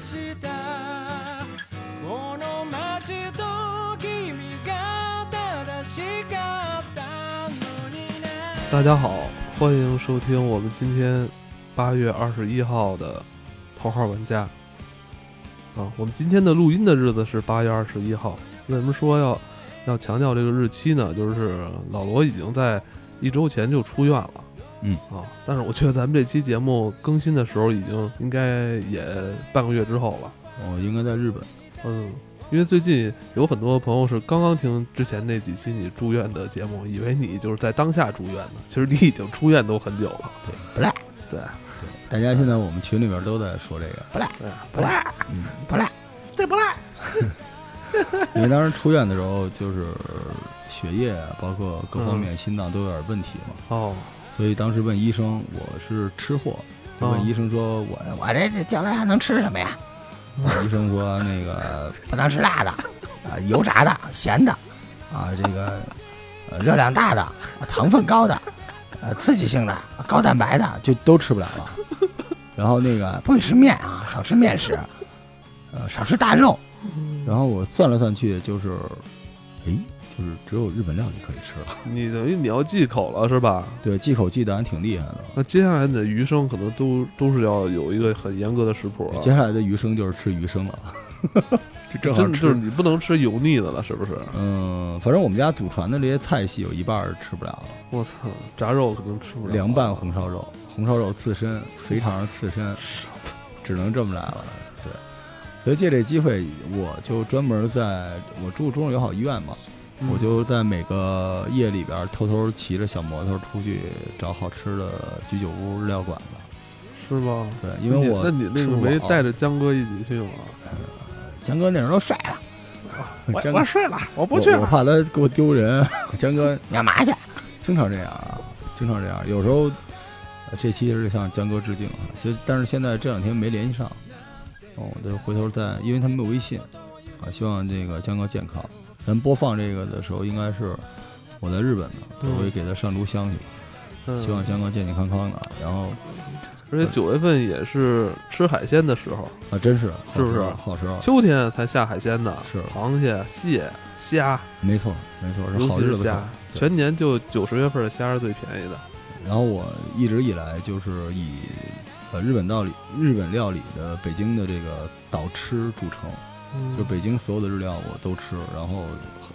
したこの街と君が正しかったのにね大家好，欢迎收听我们今天八月二十一号的头号玩家。啊，我们今天的录音的日子是八月二十一号。为什么说要要强调这个日期呢？就是老罗已经在一周前就出院了。 嗯啊，但是我觉得咱们这期节目更新的时候，已经应该也半个月之后了。我应该在日本。嗯，因为最近有很多朋友是刚刚听之前那几期你住院的节目，以为你就是在当下住院呢，其实你已经出院都很久了。对，不赖。对大家现在我们群里边都在说这个不赖，对，不赖，嗯，不赖。这不赖。因为当时出院的时候，就是血液啊，包括各方面心脏都有点问题嘛，哦，所以当时问医生，我是吃货，就哦问医生说，我我这这将来还能吃什么呀？医生说那个不能吃辣的，啊，油炸的、咸的，啊，这个呃热量大的、糖分高的、呃刺激性的、高蛋白的就都吃不了了。然后那个不许吃面啊，少吃面食，呃，少吃大肉。然后我算了算去，就是，诶，就是只有日本料理可以吃了。你等于你要忌口了是吧？对，忌口忌的还挺厉害的。那接下来你的余生可能都都是要有一个很严格的食谱了。接下来的余生就是吃鱼生了，这正好就是。你不能吃油腻的了，是不是？嗯，反正我们家祖传的这些菜系有一半儿是吃不了了。我操，炸肉可能吃不了。凉拌红烧肉，红烧肉刺身，肥肠刺身，只能这么来了。对，所以借这机会，我就专门在我住中日友好医院嘛，嗯我就在每个夜里边偷偷骑着小摩托出去找好吃的居酒屋、日料馆子。是吗？对，因为我那你那个没带着江哥一起去吗？江哥那时候都帅了，我我睡了，我我我怕他给我丢人。江哥，你干嘛去？经常这样啊，经常这样。有时候呃这期是向江哥致敬啊，其实但是现在这两天没联系上，哦，我得回头再，因为他没有微信啊。希望这个江哥健康。咱播放这个的时候，应该是我在日本呢，嗯我会给他上炷香去。嗯希望香港健健康康的。然后而且九月份也是吃海鲜的时候，啊，真是是不是好时候？秋天才下海鲜的，是螃蟹、蟹、虾，没错，没错，是好日子全年就九十月份的虾是最便宜的。然后我一直以来就是以呃日本料理、日本料理的北京的这个岛吃著称，嗯就北京所有的日料我都吃，然后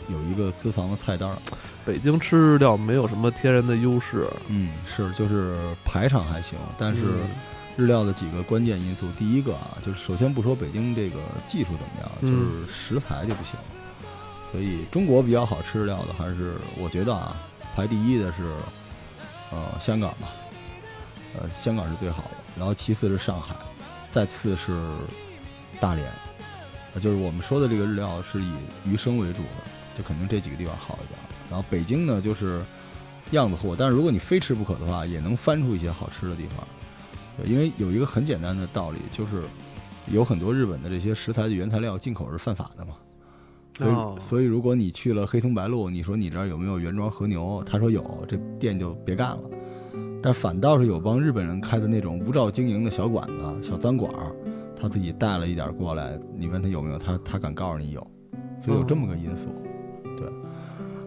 有一个私藏的菜单儿，北京吃日料没有什么天然的优势，嗯，是就是排场还行，但是嗯。日料的几个关键因素，第一个啊，就是首先不说北京这个技术怎么样，嗯。就是食材就不行，所以中国比较好吃日料的还是我觉得啊，排第一的是呃香港吧，呃香港是最好的，然后其次是上海，再次是大连，呃就是我们说的这个日料是以鱼生为主的，就肯定这几个地方好一点。然后北京呢就是样子货，但是如果你非吃不可的话，也能翻出一些好吃的地方。对，因为有一个很简单的道理，就是有很多日本的这些食材的原材料进口是犯法的嘛。所以，哦所以如果你去了黑松白鹿，你说你这儿有没有原装和牛？他说有，这店就别干了。但反倒是有帮日本人开的那种无照经营的小馆子、小餐馆儿，他自己带了一点儿过来，你问他有没有，他他敢告诉你有，所以有这么个因素。对，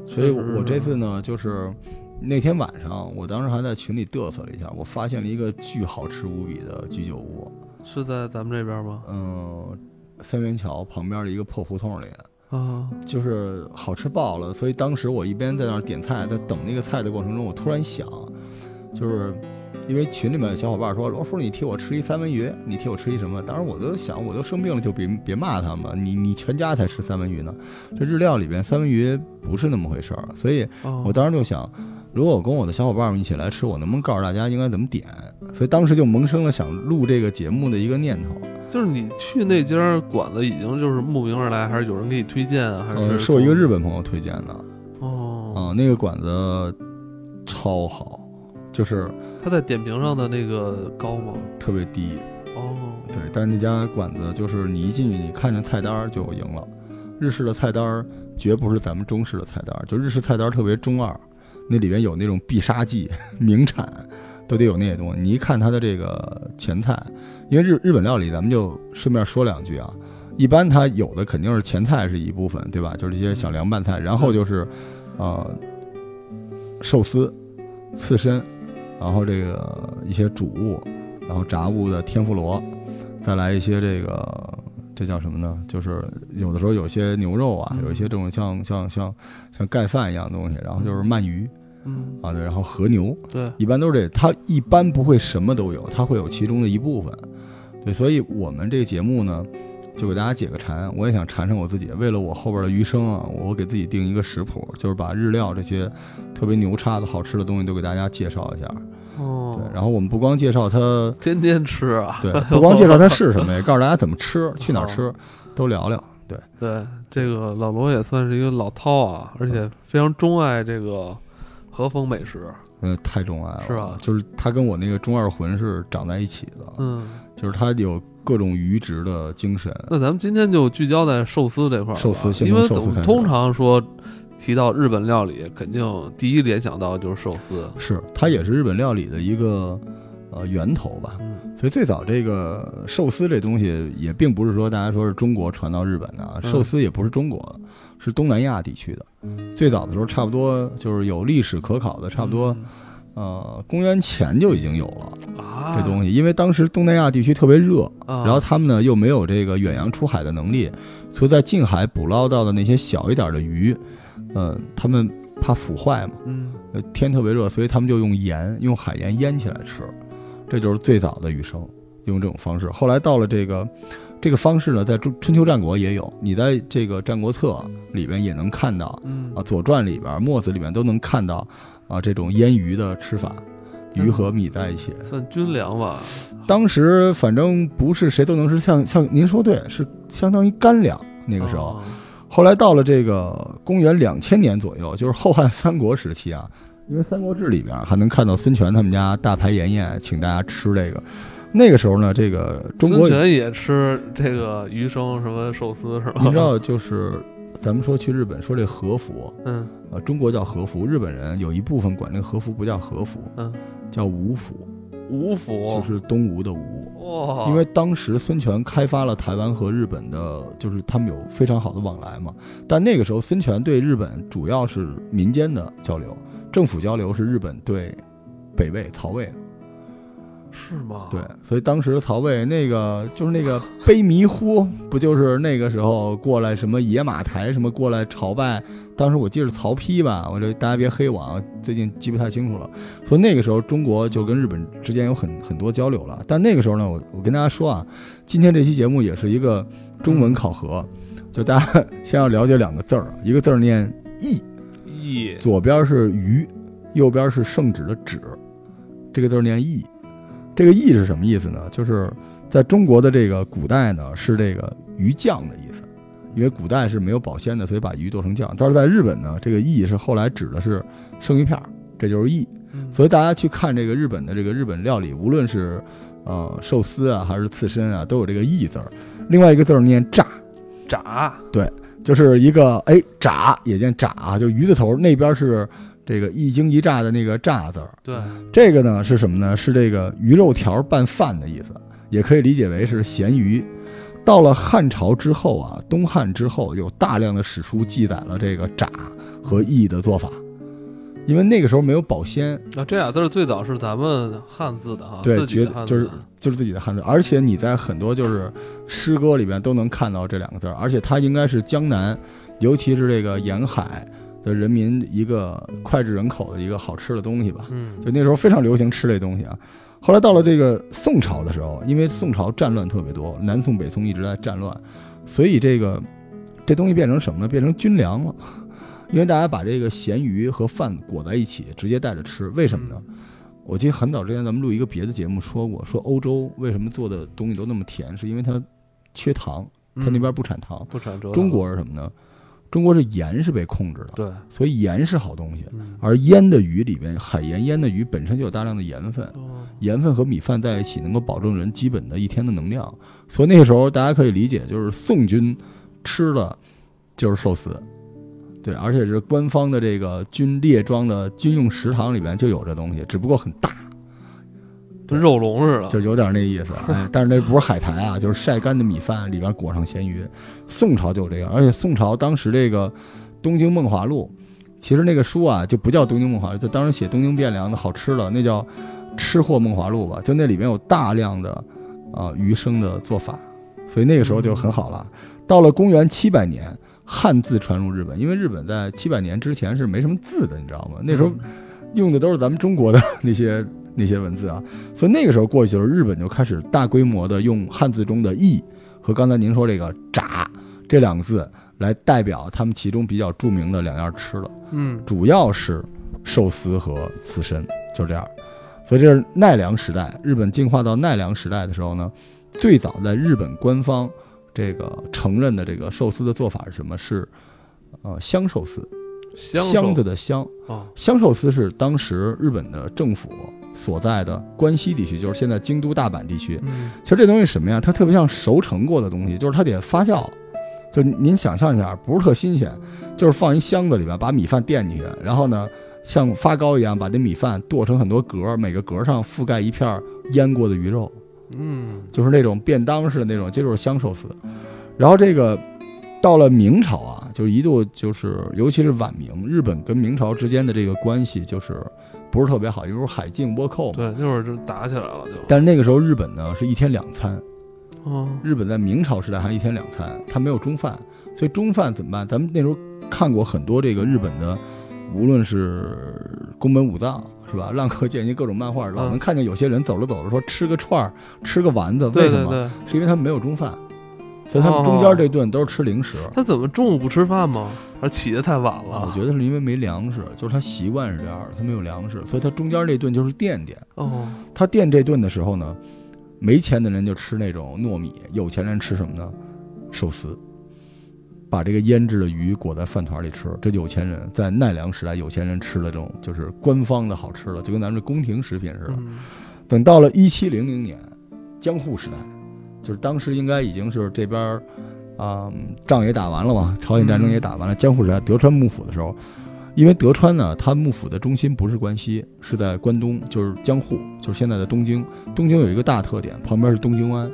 所以我我这次呢，就是那天晚上，我当时还在群里嘚瑟了一下，我发现了一个巨好吃无比的居酒屋，是在咱们这边吗？嗯，三元桥旁边的一个破胡同里。啊，就是好吃爆了，所以当时我一边在那儿点菜，在等那个菜的过程中，我突然想，就是因为群里面有小伙伴说罗叔，你替我吃一三文鱼，你替我吃一什么？当时我都想，我都生病了，就别别骂他们，你你全家才吃三文鱼呢。这日料里边三文鱼不是那么回事儿，所以哦我当时就想，如果我跟我的小伙伴们一起来吃，我能不能告诉大家应该怎么点？所以当时就萌生了想录这个节目的一个念头。就是你去那家馆子已经就是慕名而来，还是有人给你推荐啊？还嗯，是是我一个日本朋友推荐的。哦，啊、那个馆子超好，就是他在点评上的那个高吗？特别低。哦，对，但是那家馆子就是你一进去，你看见菜单儿就赢了。日式的菜单儿绝不是咱们中式的菜单儿，就日式菜单儿特别中二，那里边有那种必杀技、名产，都得有那些东西。你一看它的这个前菜，因为日日本料理，咱们就顺便说两句啊。一般它有的肯定是前菜是一部分，对吧？就是一些小凉拌菜，然后就是，呃，寿司、刺身，然后这个一些主物，然后炸物的天妇罗，再来一些这个这叫什么呢？就是有的时候有些牛肉啊，嗯有一些这种像像像像盖饭一样的东西，然后就是鳗鱼嗯，啊，对，然后和牛，对，一般都是这，它一般不会什么都有，它会有其中的一部分。对，所以我们这个节目呢，就给大家解个馋，我也想馋馋我自己。为了我后边的余生啊，我给自己定一个食谱，就是把日料这些特别牛叉的好吃的东西都给大家介绍一下。哦对，，然后我们不光介绍它，天天吃啊，对，不光介绍它是什么，也告诉大家怎么吃，去哪儿吃，都聊聊。对，对，这个老罗也算是一个老饕啊，而且非常钟爱这个和风美食。嗯，太钟爱了，是吧？就是他跟我那个中二魂是长在一起的，嗯，就是他有各种鱼直的精神。那咱们今天就聚焦在寿司这块儿吧，寿司因为通常说提到日本料理，肯定第一联想到就是寿司。是，它也是日本料理的一个呃源头吧。嗯。所以最早这个寿司这东西也并不是说大家说是中国传到日本的寿司也不是中国的，是东南亚地区的。最早的时候，差不多就是有历史可考的，差不多呃公元前就已经有了这东西，因为当时东南亚地区特别热，啊，然后他们呢又没有这个远洋出海的能力，所以在近海捕捞到的那些小一点的鱼，呃，他们怕腐坏嘛。嗯呃，天特别热，所以他们就用盐，用海盐腌起来吃，这就是最早的鱼生，用这种方式。后来到了这个这个方式呢，在春春秋战国也有，你在这个《战国策》里边也能看到嗯啊，《左传》里边、《墨子》里边都能看到啊这种腌鱼的吃法，鱼和米在一起。算军粮吧。当时反正不是谁都能吃，像像您说对，是相当于干粮那个时候。哦后来到了这个公元两千年左右，就是后汉三国时期啊，因为《三国志》里边还能看到孙权他们家大排筵宴，请大家吃这个。那个时候呢，这个中国孙，权也吃这个鱼生什么寿司是吧？你知道，就是咱们说去日本说这和服，嗯呃，中国叫和服，日本人有一部分管这个和服不叫和服，嗯，叫吴服，吴府就是东吴的吴。哇，因为当时孙权开发了台湾和日本的，就是他们有非常好的往来嘛。但那个时候，孙权对日本主要是民间的交流，政府交流是日本对北魏曹魏的。是吗？对，所以当时曹魏那个就是那个卑弥呼，不就是那个时候过来什么野马台什么过来朝拜？当时我记得是曹丕吧，我这大家别黑我啊，最近记不太清楚了。所以那个时候中国就跟日本之间有很很多交流了。但那个时候呢，我我跟大家说啊，今天这期节目也是一个中文考核，就大家先要了解两个字儿，一个字儿念义，义左边是鱼，右边是圣旨的旨，这个字儿念义。这个意是什么意思呢？就是在中国的这个古代呢，是这个鱼酱的意思，因为古代是没有保鲜的，所以把鱼剁成酱。但是在日本呢，这个意是后来指的是生鱼片儿，这就是义。嗯所以大家去看这个日本的这个日本料理，无论是呃寿司啊还是刺身啊，都有这个意字儿。另外一个字儿念炸，炸对就是一个哎炸也念炸啊，就鱼字头那边是这个一惊一乍的那个乍字儿。对这个呢是什么呢？是这个鱼肉条拌饭的意思，也可以理解为是咸鱼。到了汉朝之后啊，东汉之后有大量的史书记载了这个炸和意的做法，因为那个时候没有保鲜，啊，这俩字儿最早是咱们汉字的啊，对绝就是。就是自己的汉字，而且你在很多就是诗歌里边都能看到这两个字儿，而且它应该是江南，尤其是这个沿海的人民一个脍炙人口的一个好吃的东西吧。嗯，就那时候非常流行吃这东西啊。后来到了这个宋朝的时候，因为宋朝战乱特别多，南宋北宋一直在战乱，所以这个这东西变成什么呢？变成军粮了。因为大家把这个咸鱼和饭裹在一起，直接带着吃，为什么呢？我记得很早之前咱们录一个别的节目说过，说欧洲为什么做的东西都那么甜，是因为它缺糖，它那边嗯不产糖。不产蔗糖中国是什么呢？中国是盐是被控制的，对，所以盐是好东西。嗯。而腌的鱼里边，海盐腌的鱼本身就有大量的盐分，哦。盐分和米饭在一起能够保证人基本的一天的能量，所以那个时候大家可以理解，就是宋军吃了就是寿司，对，而且是官方的这个军列装的军用食堂里边就有这东西，只不过很大，跟肉龙似的，就有点那意思。哎，但是那不是海苔啊，就是晒干的米饭里边裹上咸鱼。宋朝就这样，而且宋朝当时这个《东京梦华录》，其实那个书啊就不叫《东京梦华录》，就当时写东京汴梁的好吃的，那叫《吃货梦华录》吧。就那里面有大量的啊鱼生的做法，所以那个时候就很好了。到了公元七百年，汉字传入日本，因为日本在七百年之前是没什么字的，你知道吗？那时候用的都是咱们中国的那些那些文字啊，所以那个时候过去的时候，日本就开始大规模的用汉字中的“义”和刚才您说这个“炸”这两个字来代表他们其中比较著名的两样吃的，嗯主要是寿司和刺身，就这样。所以这是奈良时代，日本进化到奈良时代的时候呢，最早在日本官方这个承认的这个寿司的做法是什么？是呃香寿司，箱子的香。啊，香寿司是当时日本的政府所在的关西地区，就是现在京都、大阪地区。嗯其实这东西什么呀？它特别像熟成过的东西，就是它得发酵。就您想象一下，不是特新鲜，就是放一箱子里边，把米饭垫进去，然后呢，像发糕一样把那米饭剁成很多格，每个格上覆盖一片腌过的鱼肉，嗯就是那种便当式的那种，这就是香寿司。然后这个到了明朝啊，就是一度就是，尤其是晚明，日本跟明朝之间的这个关系就是不是特别好，因为海禁倭寇嘛。对，那会儿就打起来了就，但是那个时候日本呢是一天两餐，哦，日本在明朝时代还一天两餐，它没有中饭，所以中饭怎么办？咱们那时候看过很多这个日本的，无论是宫本武藏是吧，浪客剑心各种漫画，老能看见有些人走着走着说吃个串儿，吃个丸子，为什么？对对对，是因为他们没有中饭，所以他们中间这顿都是吃零食。他怎么中午不吃饭吗？还是起得太晚了？我觉得是因为没粮食，就是他习惯是这样的，他没有粮食，所以他中间这顿就是垫垫。哦，他垫这顿的时候呢，没钱的人就吃那种糯米，有钱人吃什么呢？寿司，把这个腌制的鱼裹在饭团里吃。这有钱人在奈良时代，有钱人吃的这种就是官方的好吃的，就跟咱们这宫廷食品似的。嗯等到了一七零零年，江户时代，就是当时应该已经是这边儿啊、仗也打完了嘛，朝鲜战争也打完了，江户时代德川幕府的时候，因为德川呢，他幕府的中心不是关西，是在关东，就是江户，就是现在的东京。东京有一个大特点，旁边是东京湾，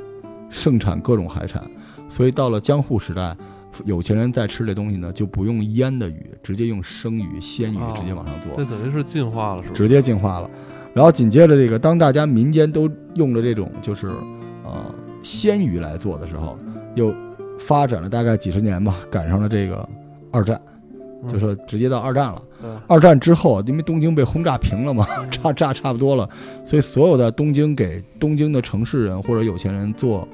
盛产各种海产，所以到了江户时代。有钱人在吃这东西呢，就不用腌的鱼，直接用生鱼、鲜鱼哦直接往上做。这等于是进化了，是吧？直接进化了。然后紧接着这个，当大家民间都用了这种就是呃鲜鱼来做的时候，又发展了大概几十年吧，赶上了这个二战，嗯就是直接到二战了。二战之后，因为东京被轰炸平了嘛，嗯 炸炸差不多了，所以所有的东京给东京的城市人或者有钱人做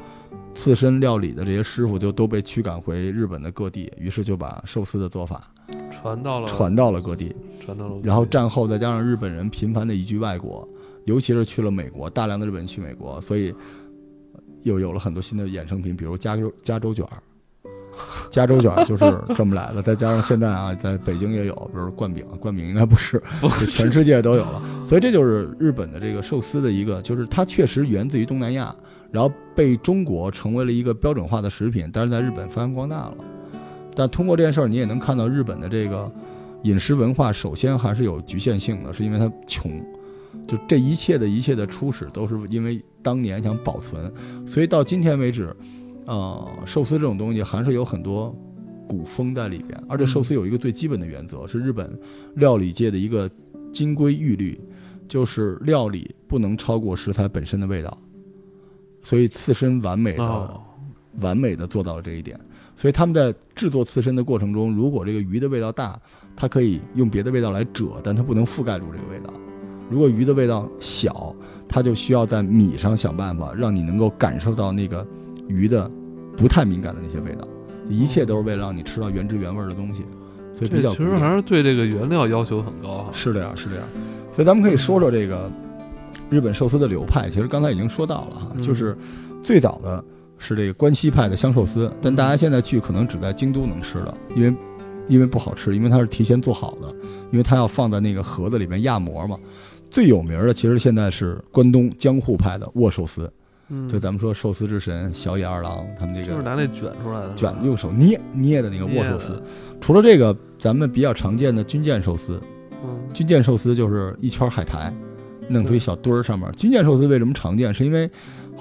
刺身料理的这些师傅就都被驱赶回日本的各地，于是就把寿司的做法传到了传到了各地。传到了，然后战后再加上日本人频繁的移居外国，尤其是去了美国，大量的日本人去美国，所以又有了很多新的衍生品，比如加州加州卷儿。加州卷儿就是这么来的，再加上现在啊，在北京也有，比如灌饼，灌饼应该不是，就全世界都有了。所以这就是日本的这个寿司的一个，就是它确实源自于东南亚，然后被中国成为了一个标准化的食品，但是在日本发扬光大了。但通过这件事儿，你也能看到日本的这个饮食文化，首先还是有局限性的，是因为它穷。就这一切的一切的初始，都是因为当年想保存，所以到今天为止，呃，寿司这种东西还是有很多古风在里边。而且寿司有一个最基本的原则，是日本料理界的一个金规玉律，就是料理不能超过食材本身的味道。所以刺身完美的、哦，完美的做到了这一点。所以他们在制作刺身的过程中，如果这个鱼的味道大，它可以用别的味道来遮，但它不能覆盖住这个味道。如果鱼的味道小，它就需要在米上想办法，让你能够感受到那个鱼的不太敏感的那些味道。一切都是为了让你吃到原汁原味的东西，所以比较其实还是对这个原料要求很高哈。是这样，是这样。所以咱们可以说说这个日本寿司的流派。其实刚才已经说到了哈，嗯就是最早的是这个关西派的香寿司，但大家现在去可能只在京都能吃了，因为因为不好吃，因为它是提前做好的，因为它要放在那个盒子里面压膜嘛。最有名的其实现在是关东江户派的握寿司，嗯，就咱们说寿司之神小野二郎他们这个就是拿那卷出来的，卷用手捏捏的那个握寿司。除了这个，咱们比较常见的军舰寿司，嗯，军舰寿司就是一圈海苔，弄出一小堆儿，上面军舰寿司为什么常见？是因为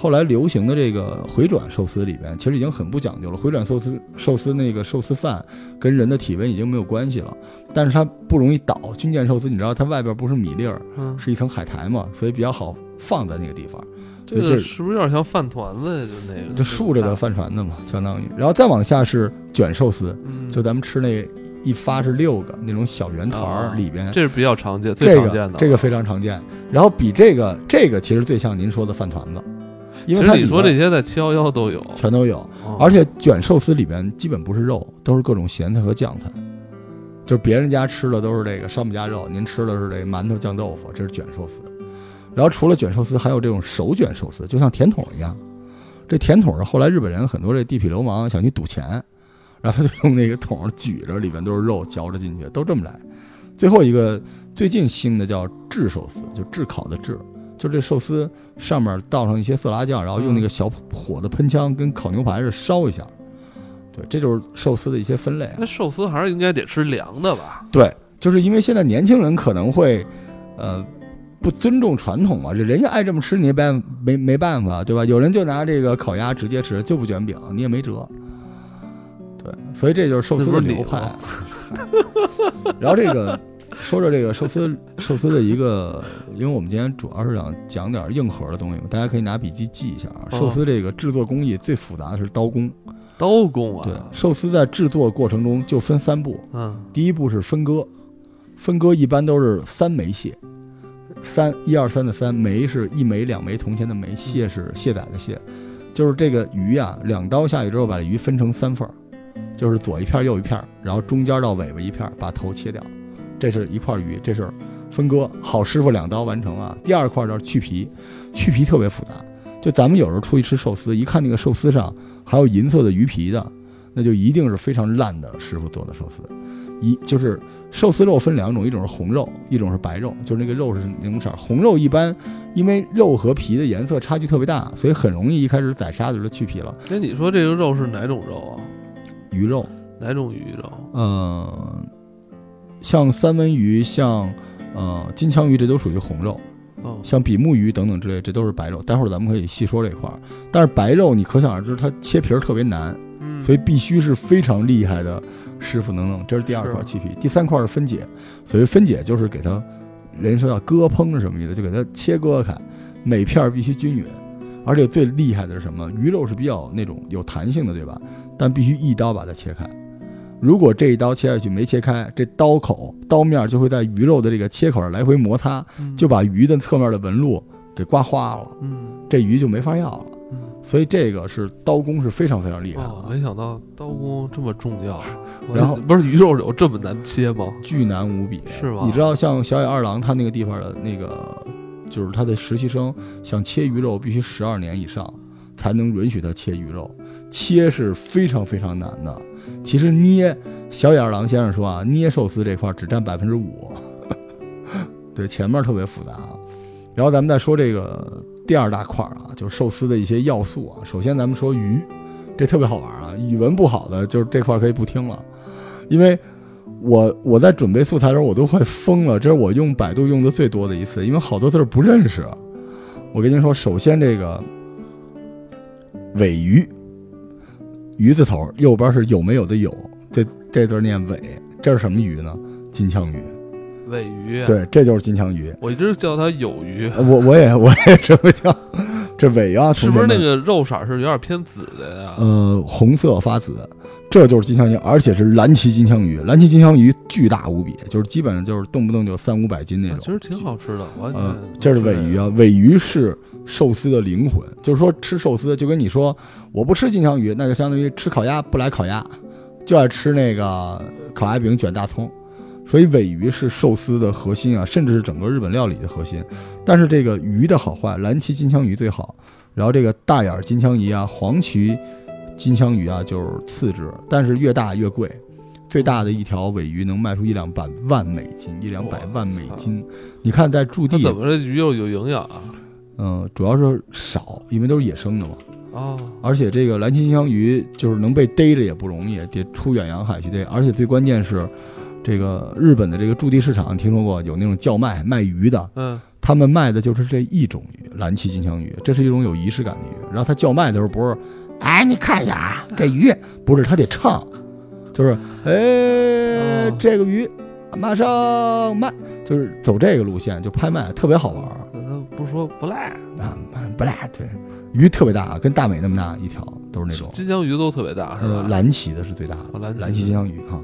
后来流行的这个回转寿司里边，其实已经很不讲究了。回转寿司寿司那个寿司饭跟人的体温已经没有关系了，但是它不容易倒。军舰寿司你知道它外边不是米粒儿，嗯，是一层海苔嘛，所以比较好放在那个地方。这个是不是有点像饭团子呀？就那个，就竖着的饭团子嘛，相当于。然后再往下是卷寿司，嗯，就咱们吃那一发是六个那种小圆团儿啊里边，这是比较常见、最这常见的。个这个非常常见。然后比这个这个其实最像您说的饭团子，因为其实你说这些在七幺幺都有，全都有，哦而且卷寿司里边基本不是肉，都是各种咸菜和酱菜。就是别人家吃的都是这个上不加肉，您吃的是这个馒头酱豆腐，这是卷寿司。然后除了卷寿司，还有这种手卷寿司，就像甜筒一样。这甜筒是后来日本人很多这地痞流氓想去赌钱，然后他就用那个桶举着，里边都是肉嚼着进去，都这么来。最后一个最近兴的叫炙寿司，就炙烤的炙，就这寿司上面倒上一些色拉酱，然后用那个小火的喷枪跟烤牛排似的烧一下。对，这就是寿司的一些分类啊。那寿司还是应该得吃凉的吧？对，就是因为现在年轻人可能会，呃，不尊重传统嘛，这人家爱这么吃，你也办没没办法，对吧？有人就拿这个烤鸭直接吃，就不卷饼，你也没辙。对，所以这就是寿司的流派。然后这个说着这个寿司寿司的一个，因为我们今天主要是想讲点硬核的东西嘛，大家可以拿笔记记一下啊。哦。寿司这个制作工艺最复杂的是刀工，刀工啊，对，寿司在制作过程中就分三步，嗯，第一步是分割，分割一般都是三枚蟹，三一二三的三枚是一枚两枚铜钱的枚，蟹是蟹仔的蟹，就是这个鱼呀、两刀下去之后把这鱼分成三份儿，就是左一片儿右一片儿，然后中间到尾巴一片儿，把头切掉，这是一块鱼，这是分割，好师傅两刀完成啊。第二块就是去皮，去皮特别复杂，就咱们有时候出去吃寿司，一看那个寿司上还有银色的鱼皮的，那就一定是非常烂的师傅做的寿司。一就是寿司肉分两种，一种是红肉，一种是白肉，就是那个肉是那种色儿。红肉一般因为肉和皮的颜色差距特别大，所以很容易一开始宰杀的时候就去皮了。那你说这个肉是哪种肉啊？鱼肉，哪种鱼肉？呃，像三文鱼，像呃金枪鱼，这都属于红肉。哦，像比目鱼等等之类，这都是白肉。待会儿咱们可以细说这块儿。但是白肉你可想而知，它切皮儿特别难，嗯，所以必须是非常厉害的师傅能弄。这是第二块是去皮，第三块是分解。所谓分解就是给它，人说叫割烹是什么意思？就给它切割开，每片儿必须均匀。而且最厉害的是什么？鱼肉是比较那种有弹性的，对吧？但必须一刀把它切开。如果这一刀切下去没切开，这刀口刀面就会在鱼肉的这个切口上来回摩擦，嗯就把鱼的侧面的纹路给刮花了，嗯，这鱼就没法要了。嗯所以这个是刀工是非常非常厉害的没想到刀工这么重要。然后不是鱼肉有这么难切吗？巨难无比，是吗你知道像小野二郎他那个地方的那个，就是他的实习生想切鱼肉必须十二年以上才能允许他切鱼肉，切是非常非常难的。其实捏，小野二郎先生说啊，捏寿司这块只占百分之五，对，前面特别复杂。然后咱们再说这个第二大块啊，就是寿司的一些要素啊。首先咱们说鱼，这特别好玩啊。语文不好的就是这块可以不听了，因为我我在准备素材的时候我都快疯了，这是我用百度用的最多的一次，因为好多字儿不认识。我跟您说，首先这个尾鱼，鱼字头右边是有没有的有，这这字念尾，这是什么鱼呢？金枪鱼。尾鱼，，对，这就是金枪鱼。我一直叫它有鱼，呃我我也 我也这么叫，这尾啊，是不是那个肉色是有点偏紫的呀？呃，红色发紫，这就是金枪鱼，而且是蓝鳍金枪鱼。蓝鳍金枪鱼巨大无比，就是基本上就是动不动就三五百斤那种。啊其实挺好吃的，完全呃，这是尾鱼啊，尾鱼是寿司的灵魂。就是说吃寿司，就跟你说我不吃金枪鱼，那就相当于吃烤鸭不来烤鸭，就爱吃那个烤鸭饼卷大葱。所以尾鱼是寿司的核心啊，甚至是整个日本料理的核心。但是这个鱼的好坏，蓝鳍金枪鱼最好，然后这个大眼金枪鱼啊、黄鳍金枪鱼啊就是次之，但是越大越贵。最大的一条尾鱼能卖出一两百万美金，一两百万美金。你看在驻地，它怎么这鱼又有营养啊？嗯，主要是少，因为都是野生的嘛。哦，而且这个蓝鳍金枪鱼就是能被逮着也不容易，得出远洋海去逮。而且最关键是，这个日本的这个驻地市场，听说过有那种叫卖卖鱼的，嗯，他们卖的就是这一种鱼，蓝鳍金枪鱼，这是一种有仪式感的鱼。然后他叫卖的时候不是，哎，你看一下啊，这鱼不是他得唱，就是哎，哦这个鱼马上卖，就是走这个路线，就拍卖，特别好玩儿那他不是说不赖，啊，不赖，对，鱼特别大，跟大美那么大一条，都是那种。金枪鱼都特别大，是呃，吧？蓝鳍的是最大的，哦蓝鳍蓝鳍金枪鱼哈。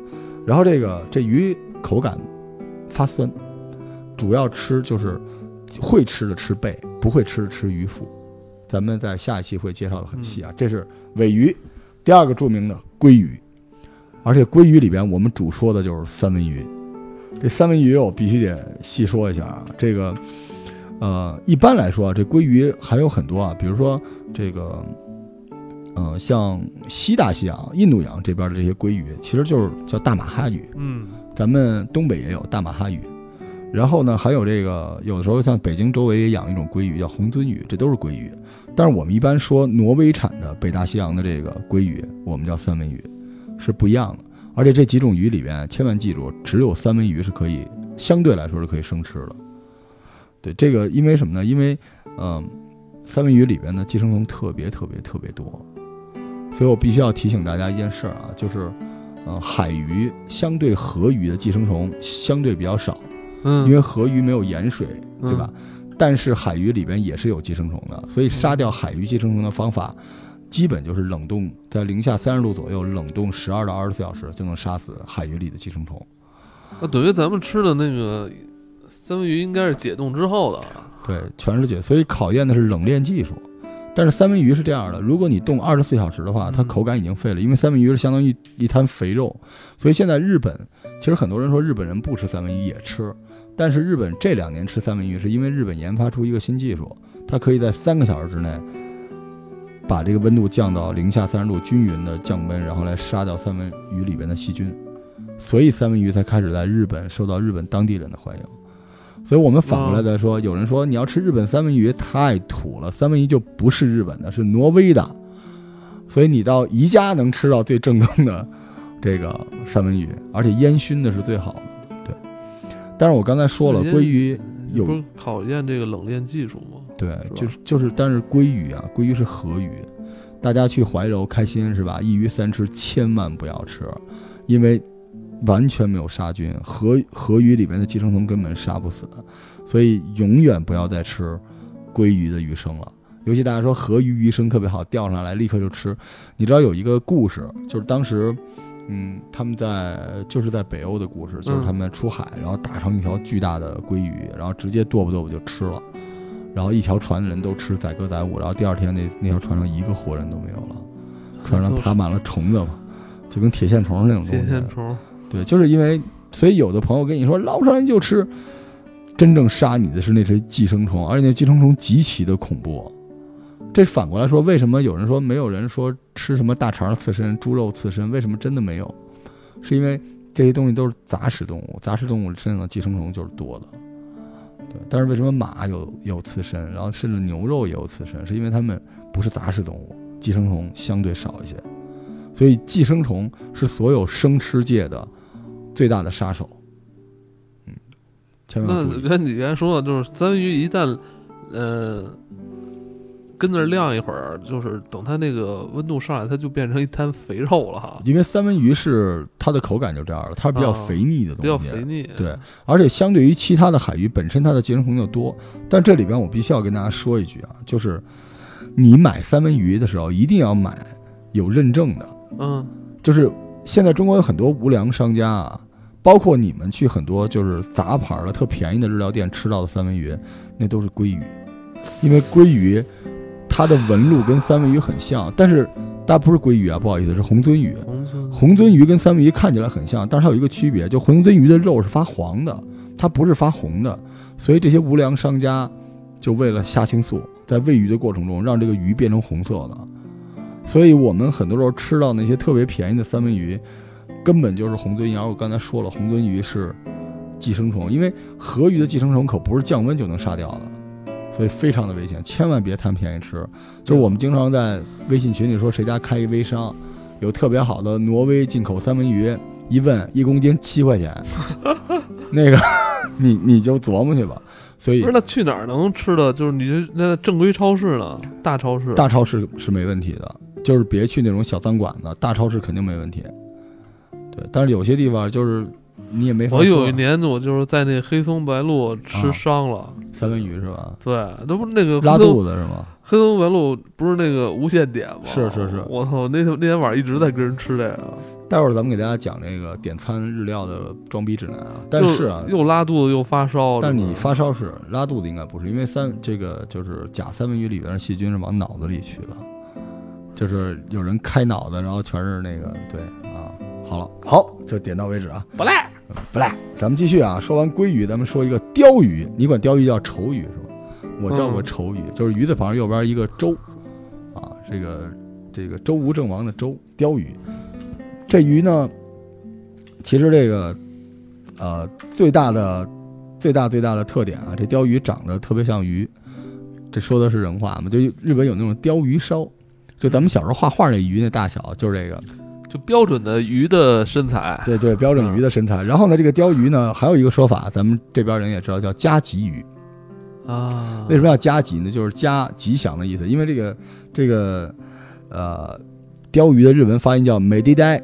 然后这个这鱼口感发酸，主要吃就是会吃的吃背，不会吃的吃鱼腹。咱们在下一期会介绍的很细啊。这是尾鱼，第二个著名的鲑鱼，而且鲑鱼里边我们主说的就是三文鱼。这三文鱼我必须得细说一下啊，这个呃，一般来说啊，这鲑鱼还有很多啊，比如说这个。呃，像西大西洋、印度洋这边的这些鲑鱼，其实就是叫大马哈鱼。嗯咱们东北也有大马哈鱼，然后呢，还有这个有的时候像北京周围也养一种鲑鱼叫红鳟鱼，这都是鲑鱼。但是我们一般说挪威产的北大西洋的这个鲑鱼，我们叫三文鱼，是不一样的。而且这几种鱼里边，千万记住，只有三文鱼是可以相对来说是可以生吃的。对这个，因为什么呢？因为嗯、三文鱼里边的寄生虫特别特别特别多，所以我必须要提醒大家一件事儿啊，就是。呃，海鱼相对河鱼的寄生虫相对比较少，嗯，因为河鱼没有盐水，对吧？但是海鱼里边也是有寄生虫的，所以杀掉海鱼寄生虫的方法，基本就是冷冻在零下三十度左右，冷冻十二到二十四小时就能杀死海鱼里的寄生虫。那等于咱们吃的那个三文鱼应该是解冻之后的，对，全是解，所以考验的是冷链技术。但是三文鱼是这样的，如果你冻二十四小时的话，它嗯口感已经废了，因为三文鱼是相当于一滩肥肉，所以现在日本其实很多人说日本人不吃三文鱼也吃，但是日本这两年吃三文鱼是因为日本研发出一个新技术，它可以在三个小时之内把这个温度降到零下三十度，均匀的降温，然后来杀掉三文鱼里边的细菌，所以三文鱼才开始在日本受到日本当地人的欢迎。所以我们反过来再说，有人说你要吃日本三文鱼太土了，三文鱼就不是日本的，是挪威的。所以你到宜家能吃到最正宗的这个三文鱼，而且烟熏的是最好的。对，但是我刚才说了，鲑鱼有不是考验这个冷链技术吗？对，吧就是就是，但是鲑鱼啊，鲑鱼是河鱼，大家去怀柔开心是吧？一鱼三吃，千万不要吃，因为完全没有杀菌，河河鱼里面的寄生虫根本杀不死，所以永远不要再吃鲑鱼的鱼生了。尤其大家说河鱼鱼生特别好，钓上来立刻就吃。你知道有一个故事，就是当时，嗯，他们在就是在北欧的故事，就是他们出海，然后打成一条巨大的鲑鱼，然后直接剁吧剁吧就吃了。然后一条船的人都吃载歌载舞，然后第二天那那条船上一个活人都没有了，船上爬满了虫子嘛，就跟铁线虫那种东铁西。线虫，对，就是因为，所以有的朋友跟你说捞上来就吃，真正杀你的是那些寄生虫，而且那寄生虫极其的恐怖。这反过来说，为什么有人说没有人说吃什么大肠刺身、猪肉刺身？为什么真的没有？是因为这些东西都是杂食动物，杂食动物身上的寄生虫就是多的。对，但是为什么马有有刺身，然后甚至牛肉也有刺身？是因为它们不是杂食动物，寄生虫相对少一些。所以寄生虫是所有生吃界的最大的杀手。嗯，千万。那跟你刚才说的，就是三文鱼一旦，呃，跟那儿晾一会儿，就是等它那个温度上来，它就变成一滩肥肉了哈，因为三文鱼是它的口感就这样了，它是比较啊肥腻的东西比较，肥腻。对，而且相对于其他的海鱼，本身它的寄生虫就多。但这里边我必须要跟大家说一句啊，就是你买三文鱼的时候，一定要买有认证的。嗯，就是现在中国有很多无良商家啊，包括你们去很多就是杂牌的特便宜的日料店吃到的三文鱼，那都是鲑鱼，因为鲑鱼它的纹路跟三文鱼很像，但是它不是鲑鱼啊，不好意思，是红鳟鱼。红鳟鱼跟三文鱼看起来很像，但是它有一个区别，就红鳟鱼的肉是发黄的，它不是发红的，所以这些无良商家就为了虾青素，在喂鱼的过程中让这个鱼变成红色的，所以我们很多时候吃到那些特别便宜的三文鱼，根本就是红鳟鱼。而我刚才说了，红鳟鱼是寄生虫，因为河鱼的寄生虫可不是降温就能杀掉的。所以非常的危险，千万别贪便宜吃。就是我们经常在微信群里说谁家开一微商，有特别好的挪威进口三文鱼，一问一公斤七块钱，那个你你就琢磨去吧。所以不是那去哪儿能吃的？就是你这那正规超市呢？大超市？大超市是没问题的，就是别去那种小餐馆子，大超市肯定没问题。对，但是有些地方就是你也没法说。我有一年我就是在那黑松白鹿吃啊伤了，三文鱼是吧？对，那不是那个拉肚子是吗？黑松白鹿不是那个无限点吗？是是是我操！那天那天晚上一直在跟人吃这个，待会儿咱们给大家讲这个点餐日料的装逼指南啊。但就是啊，又拉肚子又发烧。但是你发烧是拉肚子应该不是，因为三这个就是假三文鱼里边的细菌是往脑子里去的，就是有人开脑子，然后全是那个对啊。好了，好，就点到为止啊，不赖，不赖。咱们继续啊，说完鲑鱼，咱们说一个鲷鱼。你管鲷鱼叫丑鱼是吧？我叫过嗯丑鱼，就是鱼字旁右边一个周，啊，这个这个周吴郑王的周，鲷鱼。这鱼呢，其实这个呃最大的最大最大的特点啊，这鲷鱼长得特别像鱼，这说的是人话吗？就日本有那种鲷鱼烧，就咱们小时候画画那鱼那大小，就是这个，就标准的鱼的身材。对对，标准鱼的身材。然后呢，这个鲷鱼呢，还有一个说法，咱们这边人也知道叫加吉鱼。啊，为什么要加吉呢？就是加吉祥的意思，因为这个这个呃鲷鱼的日文发音叫美地呆，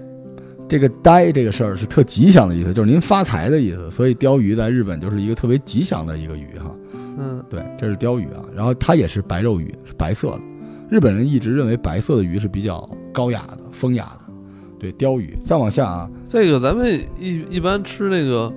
这个呆这个事儿是特吉祥的意思，就是您发财的意思，所以鲷鱼在日本就是一个特别吉祥的一个鱼哈。嗯，对，这是鲷鱼啊，然后它也是白肉鱼，是白色的。日本人一直认为白色的鱼是比较高雅的、风雅的。对，鲷鱼。再往下啊，这个咱们一一般吃那个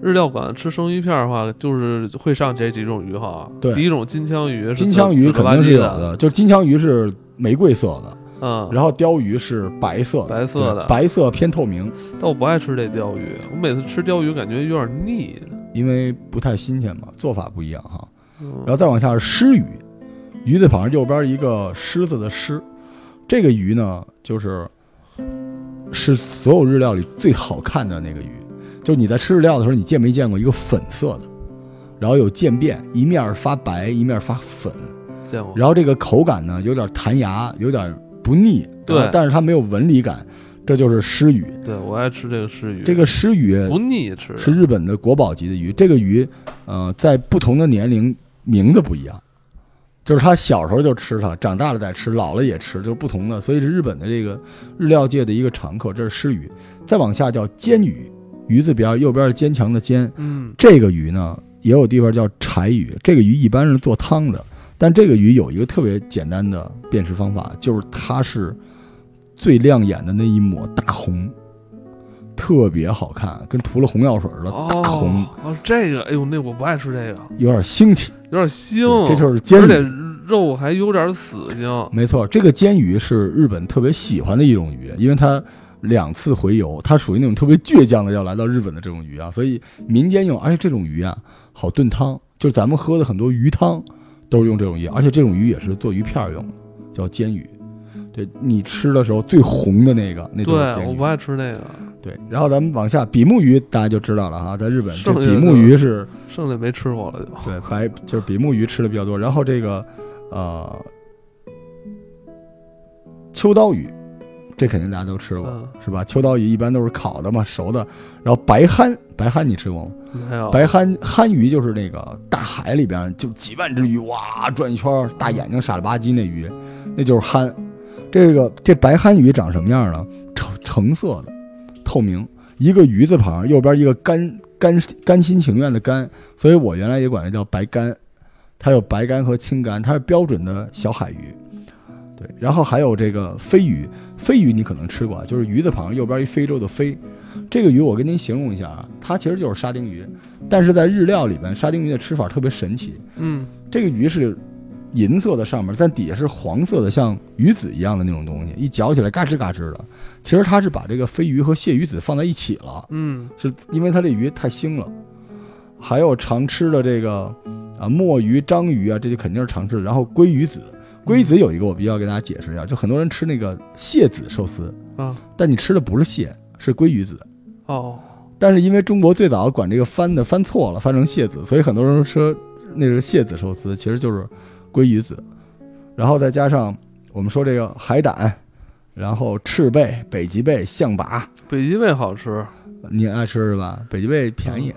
日料馆吃生鱼片儿的话，就是会上这几种鱼哈。对第一种金枪鱼金枪鱼肯定是有的，就是金枪鱼是玫瑰色的，嗯，然后鲷鱼是白色的，白色的白色偏透明。但我不爱吃这鲷鱼，我每次吃鲷鱼感觉有点腻。因为不太新鲜嘛，做法不一样哈。嗯然后再往下是狮鱼，鱼字旁右边一个狮子的狮，这个鱼呢就是是所有日料里最好看的那个鱼。就是你在吃日料的时候，你见没见过一个粉色的，然后有渐变，一面儿发白，一面儿发粉，见过，然后这个口感呢有点弹牙，有点不腻，对但是它没有纹理感，这就是狮鱼。对我爱吃这个狮鱼，这个狮鱼不腻吃，是日本的国宝级的鱼。这个鱼，呃，在不同的年龄名字不一样，就是他小时候就吃它，长大了再吃，老了也吃，就是不同的。所以是日本的这个日料界的一个常客。这是狮鱼，再往下叫煎鱼，鱼字边右边是坚强的坚。嗯，这个鱼呢，也有地方叫柴鱼，这个鱼一般是做汤的，但这个鱼有一个特别简单的辨识方法，就是它是最亮眼的那一抹大红。特别好看，跟涂了红药水似的，哦大红，哦，这个，哎呦，那我不爱吃这个，有点腥气。有点腥，这就是煎而且，肉还有点死腥。没错，这个煎鱼是日本特别喜欢的一种鱼，因为它两次回游，它属于那种特别倔强的要来到日本的这种鱼啊，所以民间用，而且这种鱼啊好炖汤，就是咱们喝的很多鱼汤都是用这种鱼，而且这种鱼也是做鱼片用的，叫煎鱼。对你吃的时候最红的那个，那就是对，煎鱼我不。爱吃那个，对，然后咱们往下，比目鱼大家就知道了哈，在日本这剩下的比目鱼是剩下没吃过了就。对，白就是比目鱼吃的比较多。然后这个呃，秋刀鱼，这肯定大家都吃过，嗯，是吧？秋刀鱼一般都是烤的嘛，熟的。然后白憨，白憨你吃过吗？没有。白憨憨鱼就是那个大海里边就几万只鱼哇转一圈儿，大眼睛傻了吧唧那鱼，那就是憨。这个这白憨鱼长什么样呢？橙橙色的，透明，一个鱼字旁，右边一个甘甘甘心情愿的甘，所以我原来也管它叫白甘。它有白干和青干，它是标准的小海鱼。对，然后还有这个飞鱼，飞鱼你可能吃过啊，就是鱼字旁右边一非洲的非。这个鱼我跟您形容一下啊，它其实就是沙丁鱼，但是在日料里边，沙丁鱼的吃法特别神奇。嗯，这个鱼是银色的，上面但底下是黄色的，像鱼子一样的那种东西，一嚼起来嘎吱嘎吱的。其实它是把这个飞鱼和蟹鱼子放在一起了，嗯，是因为它这鱼太腥了。还有常吃的这个啊墨鱼、章鱼啊，这就肯定是常吃的。然后鲑鱼子，鲑鱼子有一个我必须要给大家解释一下，就很多人吃那个蟹子寿司，啊，但你吃的不是蟹，是鲑鱼子。哦，但是因为中国最早管这个翻的翻错了，翻成蟹子，所以很多人说那是蟹子寿司，其实就是鲑鱼子。然后再加上我们说这个海胆，然后赤贝、北极贝、象拔，北极贝好吃，你爱吃是吧？北极贝便宜，